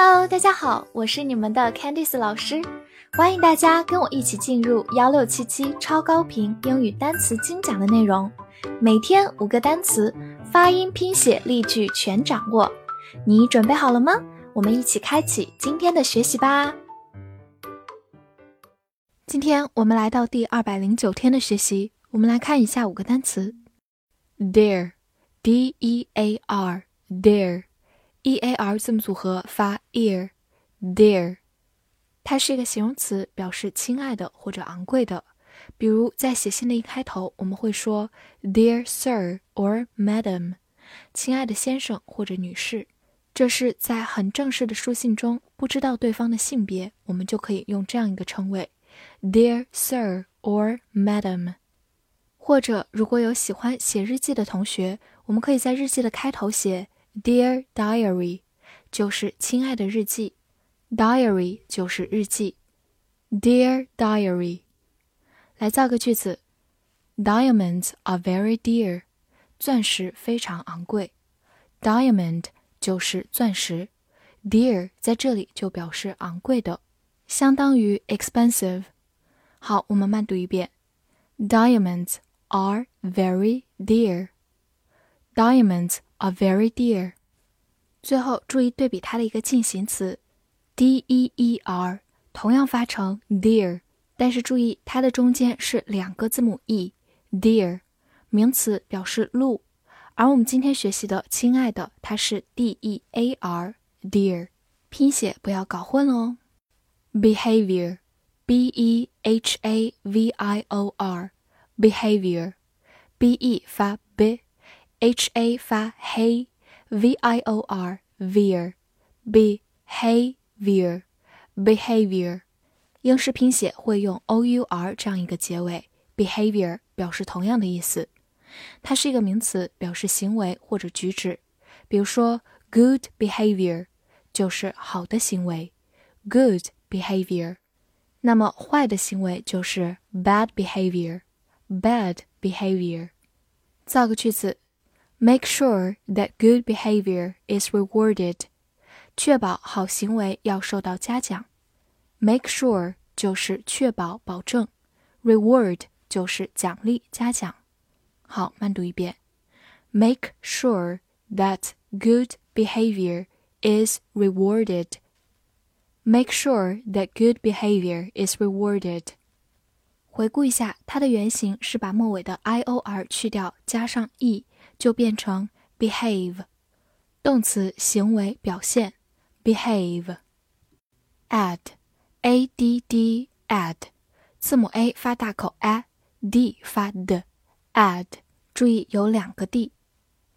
Hello，大家好，我是你们的 Candice 老师，欢迎大家跟我一起进入幺六七七超高频英语单词精讲的内容，每天五个单词，发音、拼写、例句全掌握，你准备好了吗？我们一起开启今天的学习吧。今天我们来到第二百零九天的学习，我们来看一下五个单词，Dear，D E A R，Dear。E a r 字母组合发 ear，dear，它是一个形容词，表示亲爱的或者昂贵的。比如在写信的一开头，我们会说 Dear Sir or Madam，亲爱的先生或者女士。这是在很正式的书信中，不知道对方的性别，我们就可以用这样一个称谓 Dear Sir or Madam。或者如果有喜欢写日记的同学，我们可以在日记的开头写。Dear diary，就是亲爱的日记。Diary 就是日记。Dear diary，来造个句子。Diamonds are very dear，钻石非常昂贵。Diamond 就是钻石，dear 在这里就表示昂贵的，相当于 expensive。好，我们慢读一遍。Diamonds are very dear。Diamonds are very dear。最后注意对比它的一个进行词，d e e r，同样发成 dear，但是注意它的中间是两个字母 e，dear，名词表示路，而我们今天学习的亲爱的，它是 d e a r，dear，拼写不要搞混哦。behavior，b e h a v i o r，behavior，b e 发。h a 发 hey，v i o r veer，behavior behavior，英式拼写会用 o u r 这样一个结尾，behavior 表示同样的意思，它是一个名词，表示行为或者举止。比如说，good behavior 就是好的行为，good behavior。那么坏的行为就是 bad behavior，bad behavior。造个句子。 Make sure that good behavior is rewarded. 确保好行为要受到嘉奖。Make sure 就是确保、保证，reward 就是奖励、嘉奖。好，慢读一遍。Make sure that good behavior is rewarded. Make sure that good behavior is rewarded. 回顾一下，它的原型是把末尾的 i o r 去掉，加上 e。 就变成 behave，动词行为表现 behave。add，a d d add，字母 a 发大口 a，d 发的 add，注意有两个 d，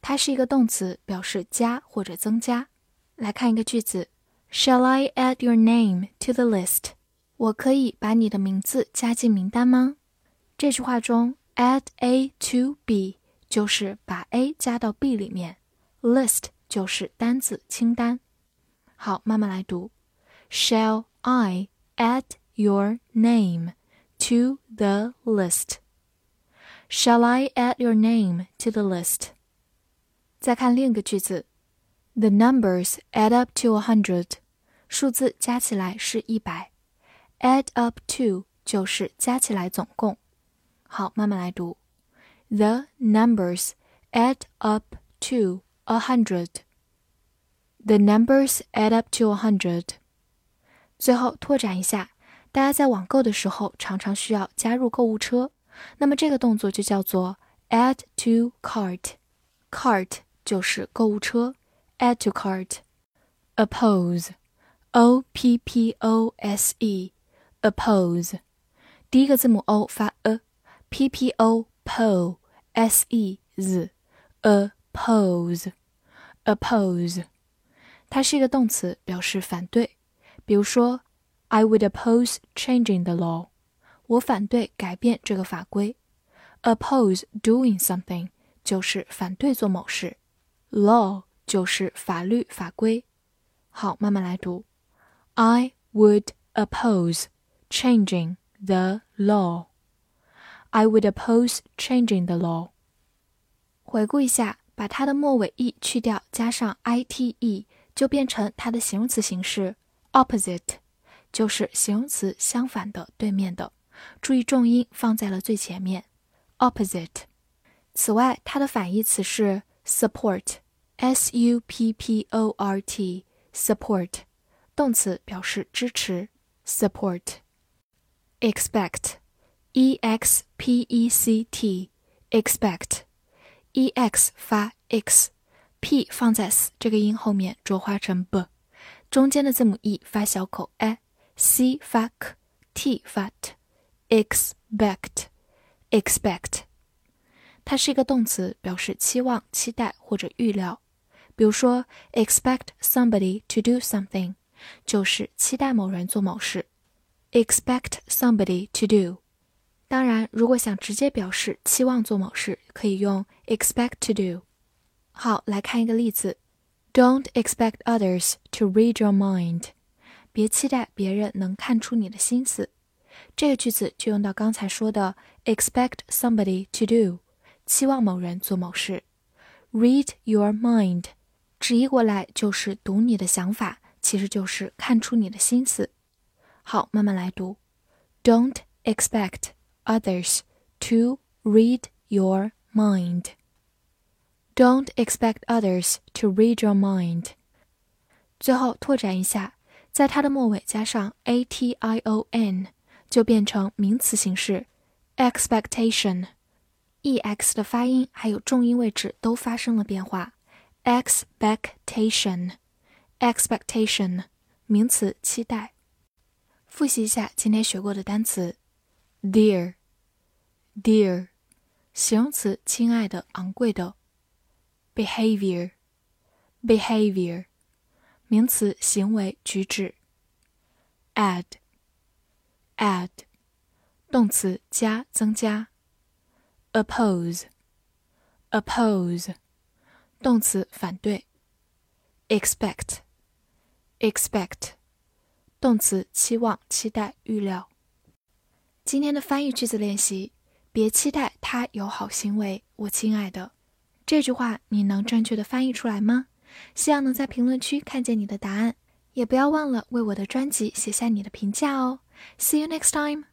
它是一个动词，表示加或者增加。来看一个句子：Shall I add your name to the list？我可以把你的名字加进名单吗？这句话中 add a to b。就是把 A 加到 B 里面，list 就是单子清单。好，慢慢来读。Shall I add your name to the list? Shall I add your name to the list? 再看另一个句子，The numbers add up to a hundred，数字加起来是一百。Add up to 就是加起来总共。好，慢慢来读。 The numbers add up to a hundred. The numbers add up to a hundred. 最后拓展一下，大家在网购的时候常常需要加入购物车，那么这个动作就叫做 add to cart。cart 就是购物车，add to cart。oppose，o p p o s e，oppose，第一个字母 o 发 a，p p o po。 S e z oppose oppose，它是一个动词，表示反对。比如说，I would oppose changing the law。我反对改变这个法规。Oppose doing something 就是反对做某事。Law 就是法律法规。好，慢慢来读。I would oppose changing the law。I would oppose changing the law。回顾一下，把它的末尾 e 去掉，加上 ite， 就变成它的形容词形式 opposite，就是形容词相反的、对面的。注意重音放在了最前面，opposite。此外，它的反义词是 support，s u p p o r t，support，动词表示支持，support。 expect，e x p e c t，expect，e x 发 x，p 放在 s 这个音后面浊化成 b，中间的字母 e 发小口 a，c 发 k，t 发 t，expect，expect。它是一个动词，表示期望、期待或者预料。比如说，expect somebody to do something，就是期待某人做某事。expect somebody to do。 当然，如果想直接表示期望做某事，可以用 expect to do。好，来看一个例子：Don't expect others to read your mind。别期待别人能看出你的心思。这个句子就用到刚才说的 expect somebody to do。期望某人做某事，read your mind，直译过来就是读你的想法，其实就是看出你的心思。好，慢慢来读，Don't expect others to read your mind. Don't expect others to read your mind. 最后拓展一下，在它的末尾加上 a t i o n，就变成名词形式 expectation。e x 的发音还有重音位置都发生了变化。expectation，expectation，名词，期待。复习一下今天学过的单词 ：dear，dear，形容词，亲爱的，昂贵的。behavior，behavior，名词，行为，举止。add，add，动词，加，增加。oppose，oppose，动词反对。expect，expect，动词期望、期待、预料。 今天的翻译句子练习：别期待他有好行为，我亲爱的。这句话你能正确的翻译出来吗？希望能在评论区看见你的答案，也不要忘了为我的专辑写下你的评价哦。See you next time.